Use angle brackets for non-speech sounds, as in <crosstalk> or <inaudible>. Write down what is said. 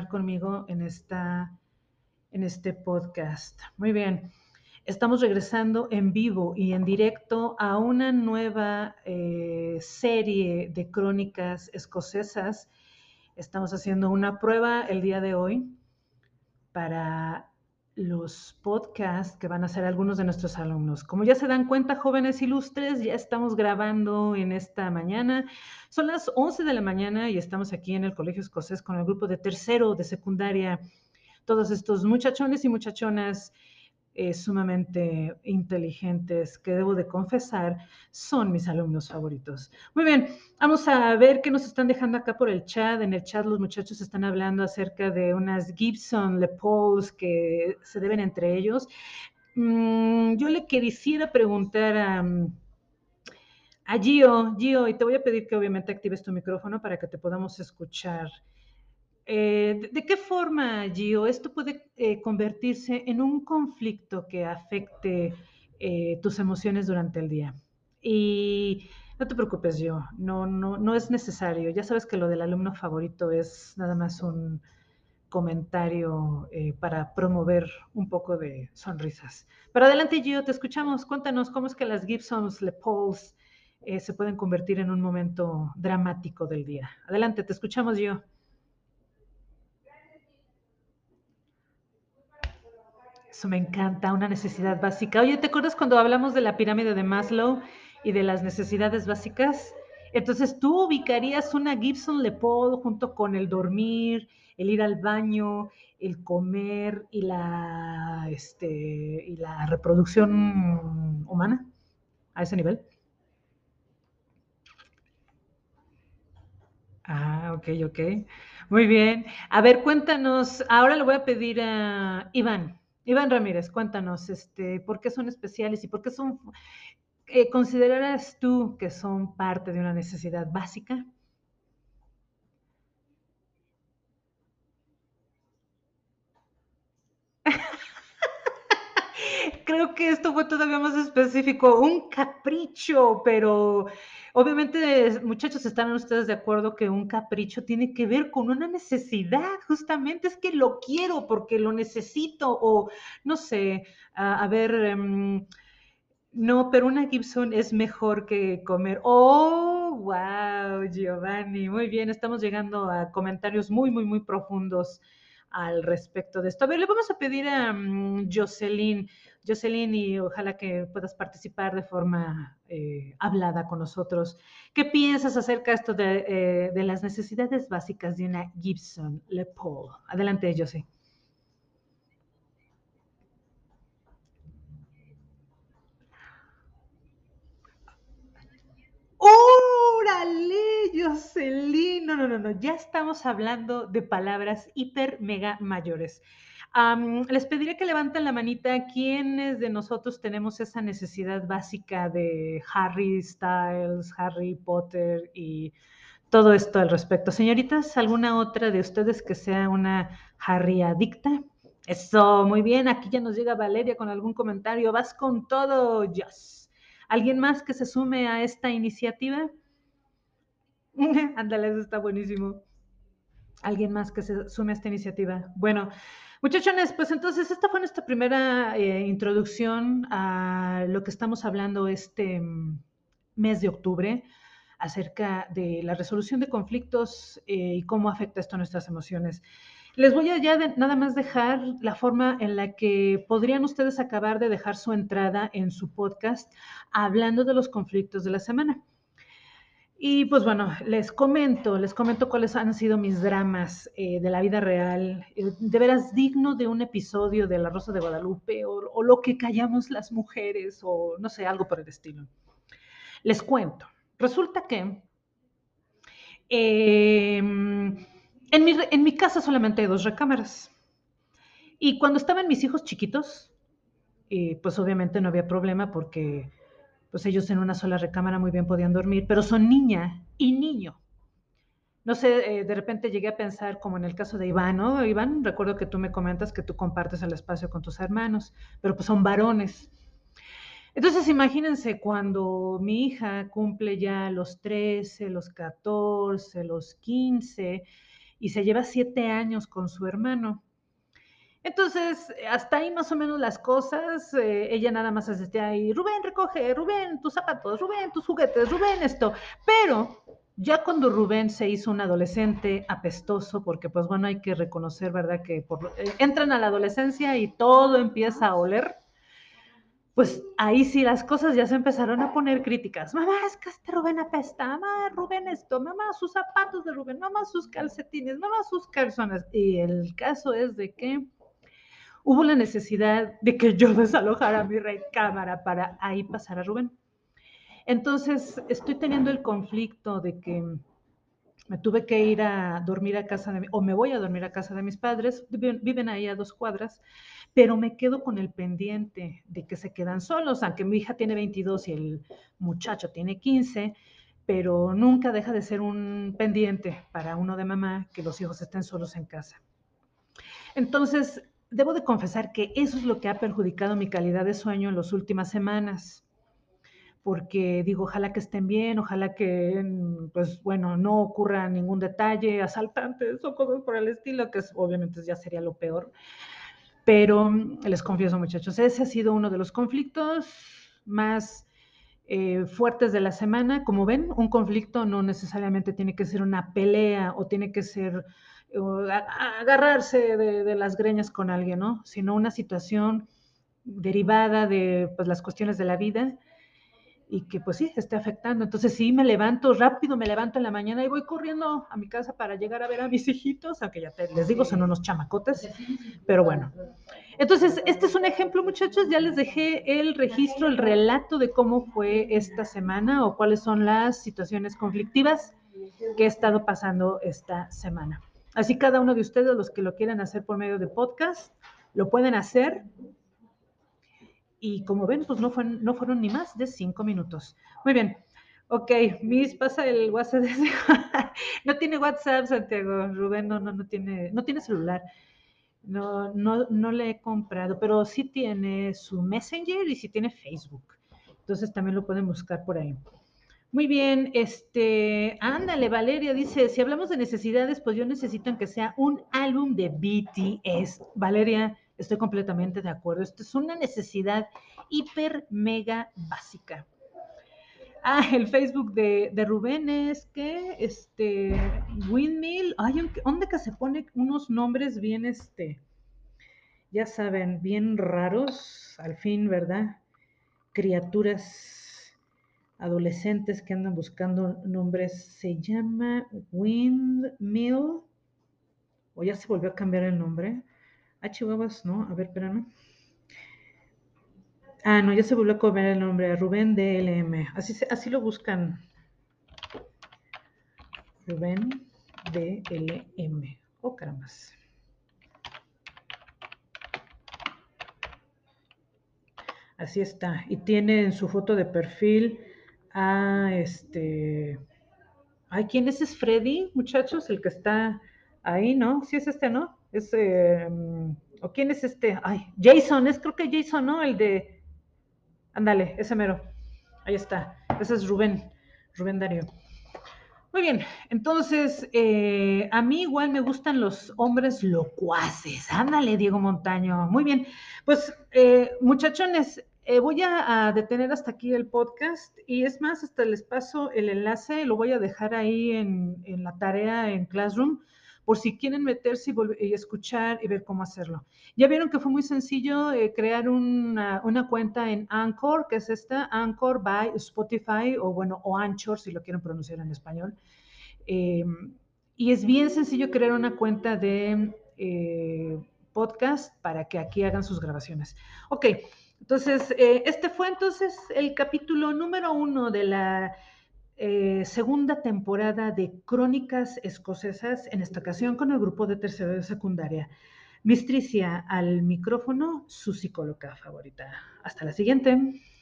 conmigo en, esta, en este podcast. Muy bien, estamos regresando en vivo y en directo a una nueva eh, serie de crónicas escocesas. Estamos haciendo una prueba el día de hoy para los podcasts que van a hacer algunos de nuestros alumnos. Como ya se dan cuenta, jóvenes ilustres, ya estamos grabando en esta mañana. Son las 11 de la mañana y estamos aquí en el Colegio Escocés con el grupo de tercero de secundaria. Todos estos muchachones y muchachonas eh, sumamente inteligentes que debo de confesar son mis alumnos favoritos. Muy bien, vamos a ver qué nos están dejando acá por el chat. En el chat los muchachos están hablando acerca de unas Gibson Le Pauls que se deben entre ellos. Mm, yo le quisiera preguntar a, a Gio, Gio, y te voy a pedir que obviamente actives tu micrófono para que te podamos escuchar. Eh, ¿de, qué forma, Gio, esto puede eh, convertirse en un conflicto que afecte eh, tus emociones durante el día? Y no te preocupes, Gio, no, no, no es necesario. Ya sabes que lo del alumno favorito es nada más un comentario para promover un poco de sonrisas. Pero adelante, Gio, te escuchamos. Cuéntanos cómo es que las Gibsons, Le Pauls, se pueden convertir en un momento dramático del día. Adelante, te escuchamos, Gio. Eso me encanta, una necesidad básica. Oye, ¿te acuerdas cuando hablamos de la pirámide de Maslow y de las necesidades básicas? Entonces tú ubicarías una Gibson Le Paul junto con el dormir, el ir al baño, el comer y la, este, y la reproducción humana a ese nivel. Ah, ok, ok. Muy bien. A ver, cuéntanos. Ahora le voy a pedir a Iván. Iván Ramírez, cuéntanos, este, ¿por qué son especiales y por qué son, eh, considerarás tú que son parte de una necesidad básica? Creo que esto fue todavía más específico, un capricho, pero obviamente, muchachos, ¿están ustedes de acuerdo que un capricho tiene que ver con una necesidad? Justamente es que lo quiero porque lo necesito o no sé, a, ver, em, no, pero una Gibson es mejor que comer. Oh, wow, Giovanni, muy bien, estamos llegando a comentarios muy, muy, muy profundos al respecto de esto. A ver, le vamos a pedir a um, Jocelyn, Jocelyn, y ojalá que puedas participar de forma eh, hablada con nosotros. ¿Qué piensas acerca esto de, eh, de, las necesidades básicas de una Gibson Le Paul? Adelante, Jocelyn. ¡Órale, Jocelyn! No, no, no, no, ya estamos hablando de palabras hiper, mega mayores. Les pediré que levanten la manita quienes de nosotros tenemos esa necesidad básica de Harry Styles, Harry Potter y todo esto al respecto. Señoritas, ¿alguna otra de ustedes que sea una Harry adicta? Eso, muy bien. Aquí ya nos llega Valeria con algún comentario. Vas con todo, Yes. ¿Alguien más que se sume a esta iniciativa? <laughs> Ándale, eso está buenísimo. ¿Alguien más que se sume a esta iniciativa? Bueno, muchachones, pues entonces esta fue nuestra primera eh, introducción a lo que estamos hablando este mm, mes de octubre acerca de la resolución de conflictos eh, y cómo afecta esto a nuestras emociones. Les voy a ya nada más dejar la forma en la que podrían ustedes acabar de dejar su entrada en su podcast hablando de los conflictos de la semana. Y pues bueno, les comento, les comento cuáles han sido mis dramas eh, de la vida real, eh, de veras digno de un episodio de La Rosa de Guadalupe o, lo que callamos las mujeres o no sé, algo por el estilo. Les cuento, resulta que... Em, en mi, casa solamente hay dos recámaras. Y cuando estaban mis hijos chiquitos, eh, pues obviamente no había problema porque pues ellos en una sola recámara muy bien podían dormir, pero son niña y niño. No sé, eh, de repente llegué a pensar como en el caso de Iván, ¿no? Iván, recuerdo que tú me comentas que tú compartes el espacio con tus hermanos, pero pues son varones. Entonces imagínense cuando mi hija cumple ya los 13, los 14, los 15, y se lleva siete años con su hermano. Entonces, hasta ahí más o menos las cosas. Eh, ella nada más asistía ahí, Rubén, recoge, Rubén, tus zapatos, Rubén, tus juguetes, Rubén, esto. Pero ya cuando Rubén se hizo un adolescente apestoso, porque pues bueno, hay que reconocer, ¿verdad? Que eh, entran a la adolescencia y todo empieza a oler. Pues ahí sí las cosas ya se empezaron a poner críticas. Mamá, es que este Rubén apesta. Mamá, Rubén esto. Mamá, sus zapatos de Rubén. Mamá, sus calcetines. Mamá, sus calzones. Y el caso es de que hubo la necesidad de que yo <laughs> desalojara mi recámara para ahí pasar a Rubén. Entonces, estoy teniendo el conflicto de que me tuve que ir a dormir a casa de, o me voy a dormir a casa de mis padres, viven, ahí a dos cuadras, pero me quedo con el pendiente de que se quedan solos, aunque mi hija tiene 22 y el muchacho tiene 15, pero nunca deja de ser un pendiente para uno de mamá que los hijos estén solos en casa. Entonces, debo de confesar que eso es lo que ha perjudicado mi calidad de sueño en las últimas semanas, porque digo, ojalá que estén bien, ojalá que, pues bueno, no ocurra ningún detalle, asaltantes o cosas por el estilo, que obviamente ya sería lo peor. Pero les confieso, muchachos, ese ha sido uno de los conflictos más eh, fuertes de la semana. Como ven, un conflicto no necesariamente tiene que ser una pelea o tiene que ser agarrarse de, las greñas con alguien, ¿no? Sino una situación derivada de pues, las cuestiones de la vida y que pues sí, esté afectando. Entonces sí, me levanto rápido, me levanto en la mañana y voy corriendo a mi casa para llegar a ver a mis <laughs> hijitos, aunque ya les digo, son unos chamacotes, pero bueno. Entonces, este es un ejemplo, muchachos, ya les dejé el registro, el relato de cómo fue esta semana o cuáles son las situaciones conflictivas que he estado pasando esta semana. Así cada uno de ustedes, los que lo quieran hacer por medio de podcast, lo pueden hacer. Y como ven, pues no fueron, no fueron ni más de cinco minutos. Muy bien. Ok, Miss, pasa el WhatsApp. <laughs> no tiene WhatsApp, Santiago. Rubén no, no, no tiene, no tiene celular. No, no, no le he comprado, pero sí tiene su Messenger y sí tiene Facebook. Entonces también lo pueden buscar por ahí. Muy bien, este, ándale, Valeria dice, si hablamos de necesidades, pues yo necesito que sea un álbum de BTS. Valeria, estoy completamente de acuerdo. Esto es una necesidad hiper, mega básica. Ah, el Facebook de, Rubén es que, este, Windmill, ay, ¿dónde que se pone unos nombres bien, este, ya saben, bien raros, al fin, ¿verdad? Criaturas adolescentes que andan buscando nombres. Se llama Windmill. O ya se volvió a cambiar el nombre. Ah, Chihuahuas, no. A ver, espérame. Ah, no, ya se volvió a cambiar el nombre. Rubén DLM. Así, así lo buscan. Rubén DLM. Oh, caramba. Así está. Y tiene en su foto de perfil Ah, este. Ay, ¿quién es? ¿Es Freddy, muchachos? El que está ahí, ¿no? Sí es este, ¿no? Es, em, ¿O quién es este? Ay, Jason, es creo que Jason, ¿no? El de. Ándale, ese mero. Ahí está. Ese es Rubén, Rubén Darío. Muy bien, entonces, eh, a mí igual me gustan los hombres locuaces. Ándale, Diego Montaño. Muy bien, pues, eh, muchachones, eh, voy a, detener hasta aquí el podcast y es más, hasta les paso el enlace, lo voy a dejar ahí en, la tarea en Classroom por si quieren meterse y, escuchar y ver cómo hacerlo. Ya vieron que fue muy sencillo eh, crear una, cuenta en Anchor, que es esta, Anchor by Spotify o bueno, o Anchor si lo quieren pronunciar en español. Em, y es bien sencillo crear una cuenta de eh, podcast para que aquí hagan sus grabaciones. Ok. Entonces, eh, este fue entonces el capítulo número uno de la eh, segunda temporada de Crónicas Escocesas, en esta ocasión con el grupo de tercero de secundaria. Mistricia al micrófono, su psicóloga favorita. Hasta la siguiente.